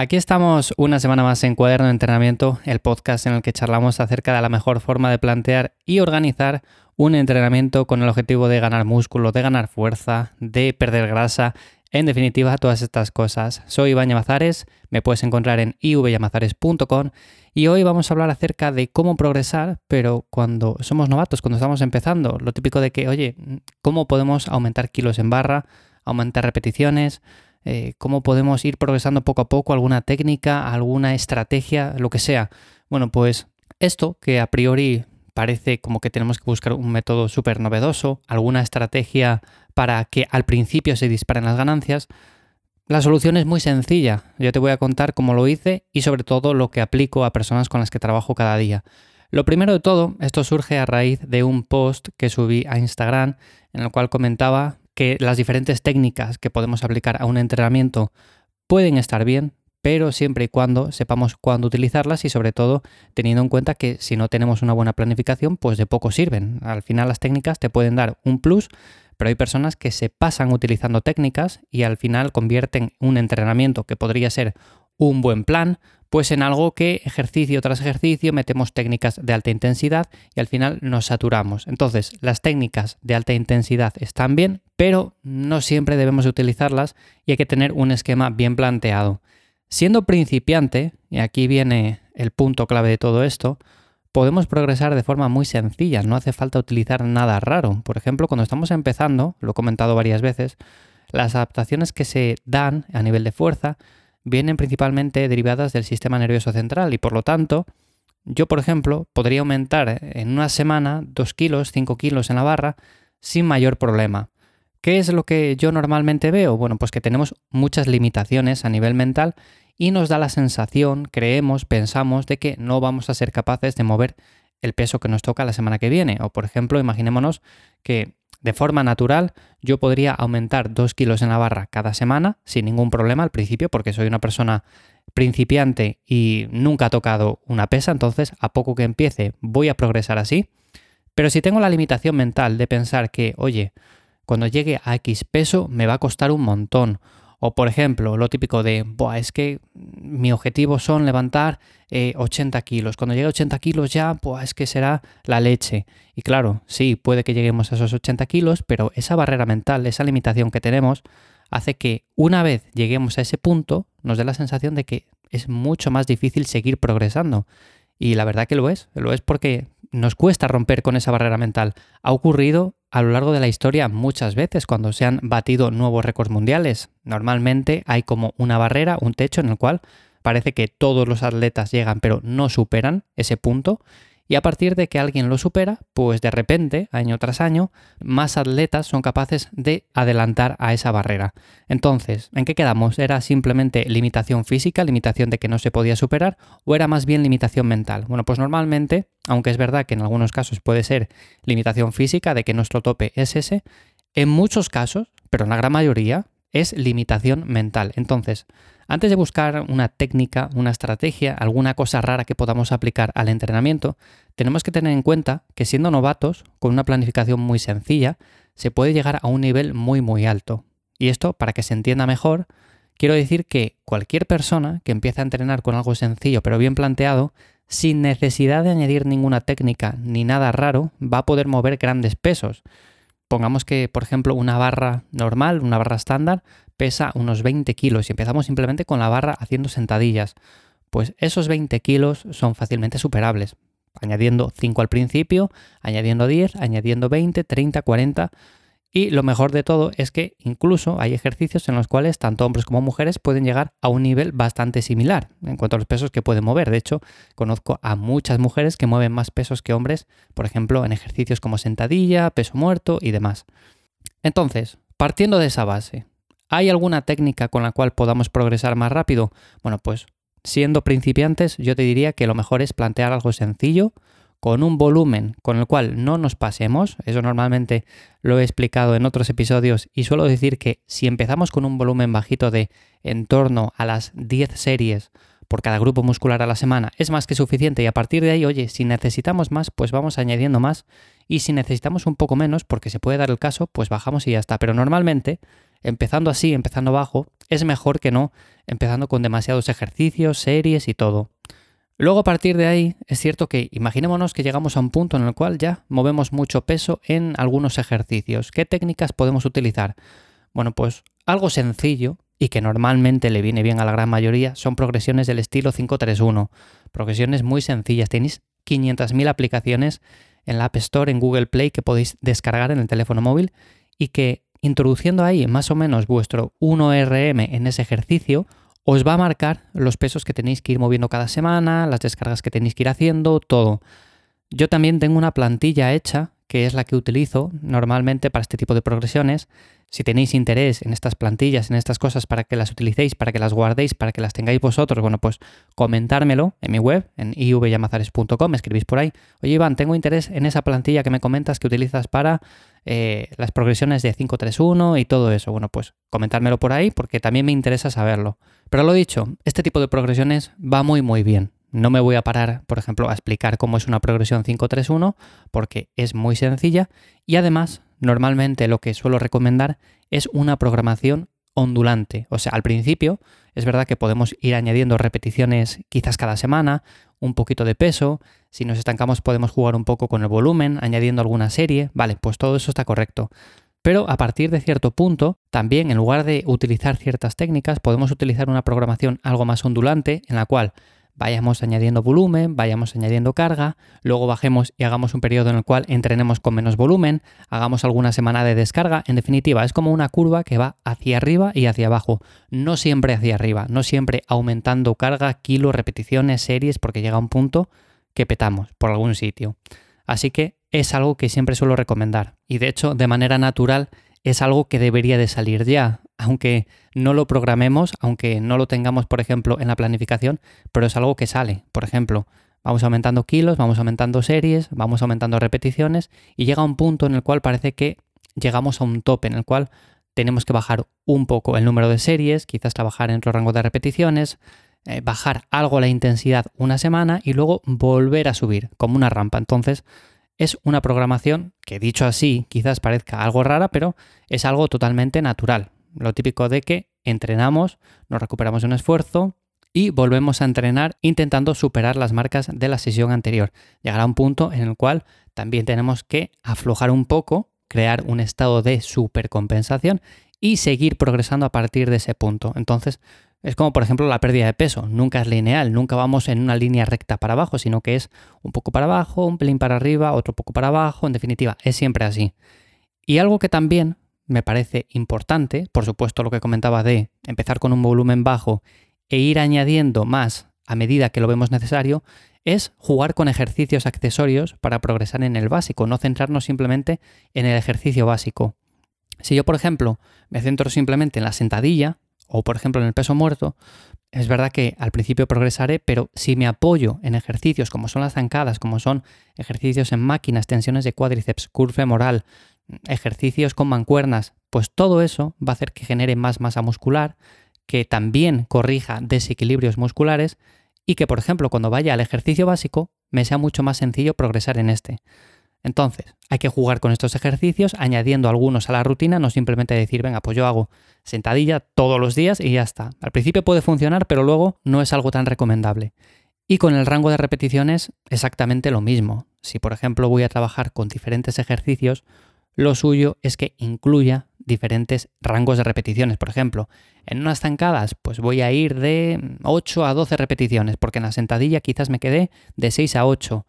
Aquí estamos una semana más en Cuaderno de Entrenamiento, el podcast en el que charlamos acerca de la mejor forma de plantear y organizar un entrenamiento con el objetivo de ganar músculo, de ganar fuerza, de perder grasa, en definitiva todas estas cosas. Soy Iván Llamazares, me puedes encontrar en ivyamazares.com y hoy vamos a hablar acerca de cómo progresar, pero cuando somos novatos, cuando estamos empezando, lo típico de que, oye, ¿cómo podemos aumentar kilos en barra, aumentar repeticiones? Eh, cómo podemos ir progresando poco a poco, alguna técnica, alguna estrategia, lo que sea. Bueno, pues esto que a priori parece como que tenemos que buscar un método súper novedoso, alguna estrategia para que al principio se disparen las ganancias, la solución es muy sencilla. Yo te voy a contar cómo lo hice y sobre todo lo que aplico a personas con las que trabajo cada día. Lo primero de todo, esto surge a raíz de un post que subí a Instagram en el cual comentaba que las diferentes técnicas que podemos aplicar a un entrenamiento pueden estar bien, pero siempre y cuando sepamos cuándo utilizarlas y sobre todo teniendo en cuenta que si no tenemos una buena planificación, pues de poco sirven. Al final las técnicas te pueden dar un plus, pero hay personas que se pasan utilizando técnicas y al final convierten un entrenamiento que podría ser un buen plan, pues en algo que ejercicio tras ejercicio metemos técnicas de alta intensidad y al final nos saturamos. Entonces, las técnicas de alta intensidad están bien, pero no siempre debemos utilizarlas y hay que tener un esquema bien planteado. Siendo principiante, y aquí viene el punto clave de todo esto, podemos progresar de forma muy sencilla, no hace falta utilizar nada raro. Por ejemplo, cuando estamos empezando, lo he comentado varias veces, las adaptaciones que se dan a nivel de fuerza vienen principalmente derivadas del sistema nervioso central y por lo tanto, yo por ejemplo podría aumentar en una semana 2 kilos, 5 kilos en la barra sin mayor problema. ¿Qué es lo que yo normalmente veo? Bueno, pues que tenemos muchas limitaciones a nivel mental y nos da la sensación, creemos, pensamos de que no vamos a ser capaces de mover el peso que nos toca la semana que viene. O por ejemplo, imaginémonos que de forma natural, yo podría aumentar 2 kilos en la barra cada semana sin ningún problema al principio, porque soy una persona principiante y nunca ha tocado una pesa, entonces a poco que empiece voy a progresar así. Pero si tengo la limitación mental de pensar que, oye, cuando llegue a X peso me va a costar un montón, o por ejemplo, lo típico de, es que mi objetivo son levantar 80 eh, kilos. Cuando llegue a 80 kilos ya, pues es que será la leche. Y claro, sí, puede que lleguemos a esos 80 kilos, pero esa barrera mental, esa limitación que tenemos, hace que una vez lleguemos a ese punto, nos dé la sensación de que es mucho más difícil seguir progresando. Y la verdad que lo es, lo es porque nos cuesta romper con esa barrera mental. Ha ocurrido a lo largo de la historia muchas veces cuando se han batido nuevos récords mundiales. Normalmente hay como una barrera, un techo en el cual parece que todos los atletas llegan pero no superan ese punto y a partir de que alguien lo supera, pues de repente, año tras año, más atletas son capaces de adelantar a esa barrera. Entonces, ¿en qué quedamos? ¿Era simplemente limitación física, limitación de que no se podía superar, o era más bien limitación mental? Bueno, pues normalmente, aunque es verdad que en algunos casos puede ser limitación física, de que nuestro tope es ese, en muchos casos, pero en la gran mayoría, es limitación mental. Entonces, antes de buscar una técnica, una estrategia, alguna cosa rara que podamos aplicar al entrenamiento, tenemos que tener en cuenta que siendo novatos, con una planificación muy sencilla, se puede llegar a un nivel muy muy alto. Y esto, para que se entienda mejor, quiero decir que cualquier persona que empiece a entrenar con algo sencillo pero bien planteado, sin necesidad de añadir ninguna técnica ni nada raro, va a poder mover grandes pesos. Pongamos que, por ejemplo, una barra normal, una barra estándar, pesa unos 20 kilos y empezamos simplemente con la barra haciendo sentadillas, pues esos 20 kilos son fácilmente superables. Añadiendo 5 al principio, añadiendo 10, añadiendo 20, 30, 40. Y lo mejor de todo es que incluso hay ejercicios en los cuales tanto hombres como mujeres pueden llegar a un nivel bastante similar en cuanto a los pesos que pueden mover. De hecho, conozco a muchas mujeres que mueven más pesos que hombres, por ejemplo, en ejercicios como sentadilla, peso muerto y demás. Entonces, partiendo de esa base, ¿Hay alguna técnica con la cual podamos progresar más rápido? Bueno, pues siendo principiantes yo te diría que lo mejor es plantear algo sencillo, con un volumen con el cual no nos pasemos. Eso normalmente lo he explicado en otros episodios y suelo decir que si empezamos con un volumen bajito de en torno a las 10 series por cada grupo muscular a la semana es más que suficiente y a partir de ahí, oye, si necesitamos más, pues vamos añadiendo más y si necesitamos un poco menos, porque se puede dar el caso, pues bajamos y ya está. Pero normalmente empezando así, empezando bajo, es mejor que no empezando con demasiados ejercicios, series y todo. Luego a partir de ahí es cierto que imaginémonos que llegamos a un punto en el cual ya movemos mucho peso en algunos ejercicios. ¿Qué técnicas podemos utilizar? Bueno, pues algo sencillo y que normalmente le viene bien a la gran mayoría son progresiones del estilo 531. Progresiones muy sencillas. Tenéis 500.000 aplicaciones en la App Store, en Google Play que podéis descargar en el teléfono móvil y que introduciendo ahí más o menos vuestro 1RM en ese ejercicio os va a marcar los pesos que tenéis que ir moviendo cada semana, las descargas que tenéis que ir haciendo, todo. Yo también tengo una plantilla hecha, que es la que utilizo normalmente para este tipo de progresiones. Si tenéis interés en estas plantillas, en estas cosas, para que las utilicéis, para que las guardéis, para que las tengáis vosotros, bueno, pues comentármelo en mi web, en ivyamazares.com, escribís por ahí. Oye, Iván, tengo interés en esa plantilla que me comentas que utilizas para eh, las progresiones de 531 y todo eso. Bueno, pues comentármelo por ahí porque también me interesa saberlo. Pero lo dicho, este tipo de progresiones va muy muy bien. No me voy a parar, por ejemplo, a explicar cómo es una progresión 531 porque es muy sencilla y además normalmente lo que suelo recomendar es una programación ondulante. O sea, al principio es verdad que podemos ir añadiendo repeticiones quizás cada semana, un poquito de peso, si nos estancamos podemos jugar un poco con el volumen, añadiendo alguna serie, vale, pues todo eso está correcto. Pero a partir de cierto punto, también en lugar de utilizar ciertas técnicas, podemos utilizar una programación algo más ondulante en la cual vayamos añadiendo volumen, vayamos añadiendo carga, luego bajemos y hagamos un periodo en el cual entrenemos con menos volumen, hagamos alguna semana de descarga, en definitiva es como una curva que va hacia arriba y hacia abajo, no siempre hacia arriba, no siempre aumentando carga, kilos, repeticiones, series, porque llega un punto que petamos por algún sitio. Así que es algo que siempre suelo recomendar y de hecho de manera natural es algo que debería de salir ya, aunque no lo programemos, aunque no lo tengamos, por ejemplo, en la planificación, pero es algo que sale. Por ejemplo, vamos aumentando kilos, vamos aumentando series, vamos aumentando repeticiones y llega un punto en el cual parece que llegamos a un tope en el cual tenemos que bajar un poco el número de series, quizás trabajar en otro rango de repeticiones, eh, bajar algo la intensidad una semana y luego volver a subir como una rampa. Entonces, es una programación que dicho así quizás parezca algo rara, pero es algo totalmente natural. Lo típico de que entrenamos, nos recuperamos un esfuerzo y volvemos a entrenar intentando superar las marcas de la sesión anterior. Llegará un punto en el cual también tenemos que aflojar un poco, crear un estado de supercompensación y seguir progresando a partir de ese punto. Entonces, es como, por ejemplo, la pérdida de peso. Nunca es lineal, nunca vamos en una línea recta para abajo, sino que es un poco para abajo, un pelín para arriba, otro poco para abajo. En definitiva, es siempre así. Y algo que también me parece importante, por supuesto lo que comentaba de empezar con un volumen bajo e ir añadiendo más a medida que lo vemos necesario, es jugar con ejercicios accesorios para progresar en el básico, no centrarnos simplemente en el ejercicio básico. Si yo, por ejemplo, me centro simplemente en la sentadilla, o por ejemplo en el peso muerto, es verdad que al principio progresaré, pero si me apoyo en ejercicios como son las zancadas, como son ejercicios en máquinas, tensiones de cuádriceps, curve femoral, ejercicios con mancuernas, pues todo eso va a hacer que genere más masa muscular, que también corrija desequilibrios musculares y que, por ejemplo, cuando vaya al ejercicio básico, me sea mucho más sencillo progresar en este. Entonces, hay que jugar con estos ejercicios, añadiendo algunos a la rutina, no simplemente decir, venga, pues yo hago sentadilla todos los días y ya está. Al principio puede funcionar, pero luego no es algo tan recomendable. Y con el rango de repeticiones, exactamente lo mismo. Si, por ejemplo, voy a trabajar con diferentes ejercicios, lo suyo es que incluya diferentes rangos de repeticiones. Por ejemplo, en unas zancadas, pues voy a ir de 8 a 12 repeticiones, porque en la sentadilla quizás me quedé de 6 a 8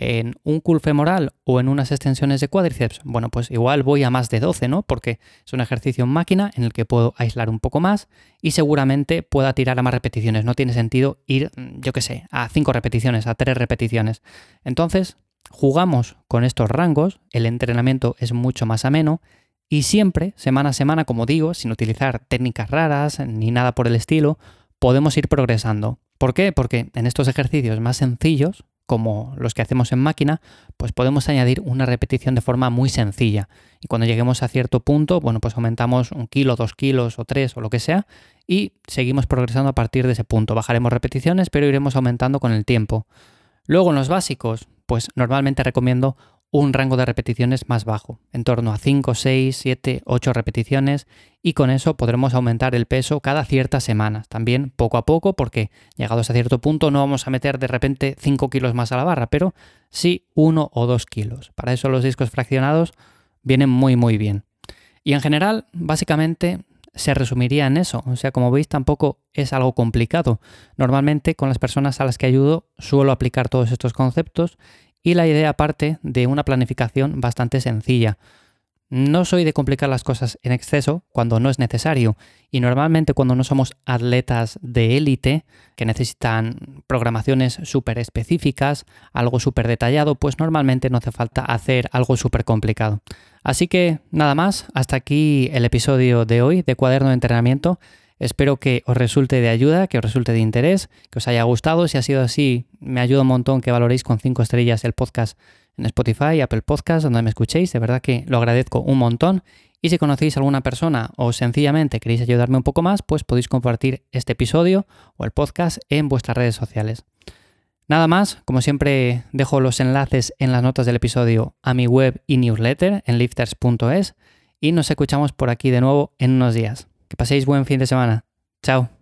en un cool femoral o en unas extensiones de cuádriceps, bueno, pues igual voy a más de 12, ¿no? Porque es un ejercicio en máquina en el que puedo aislar un poco más y seguramente pueda tirar a más repeticiones. No tiene sentido ir, yo qué sé, a 5 repeticiones, a 3 repeticiones. Entonces, jugamos con estos rangos, el entrenamiento es mucho más ameno y siempre, semana a semana, como digo, sin utilizar técnicas raras ni nada por el estilo, podemos ir progresando. ¿Por qué? Porque en estos ejercicios más sencillos, como los que hacemos en máquina, pues podemos añadir una repetición de forma muy sencilla. Y cuando lleguemos a cierto punto, bueno, pues aumentamos un kilo, dos kilos o tres o lo que sea y seguimos progresando a partir de ese punto. Bajaremos repeticiones, pero iremos aumentando con el tiempo. Luego en los básicos, pues normalmente recomiendo un rango de repeticiones más bajo, en torno a 5, 6, 7, 8 repeticiones y con eso podremos aumentar el peso cada ciertas semanas, también poco a poco porque llegados a cierto punto no vamos a meter de repente 5 kilos más a la barra, pero sí 1 o 2 kilos. Para eso los discos fraccionados vienen muy muy bien. Y en general, básicamente se resumiría en eso. O sea, como veis, tampoco es algo complicado. Normalmente con las personas a las que ayudo suelo aplicar todos estos conceptos y la idea parte de una planificación bastante sencilla. No soy de complicar las cosas en exceso cuando no es necesario y normalmente cuando no somos atletas de élite que necesitan programaciones súper específicas, algo súper detallado, pues normalmente no hace falta hacer algo súper complicado. Así que nada más, hasta aquí el episodio de hoy de Cuaderno de Entrenamiento. Espero que os resulte de ayuda, que os resulte de interés, que os haya gustado. Si ha sido así, me ayuda un montón que valoréis con 5 estrellas el podcast en Spotify, Apple Podcast, donde me escuchéis. De verdad que lo agradezco un montón. Y si conocéis a alguna persona o sencillamente queréis ayudarme un poco más, pues podéis compartir este episodio o el podcast en vuestras redes sociales. Nada más, como siempre dejo los enlaces en las notas del episodio a mi web y newsletter en lifters.es y nos escuchamos por aquí de nuevo en unos días. Que paséis buen fin de semana. Chao.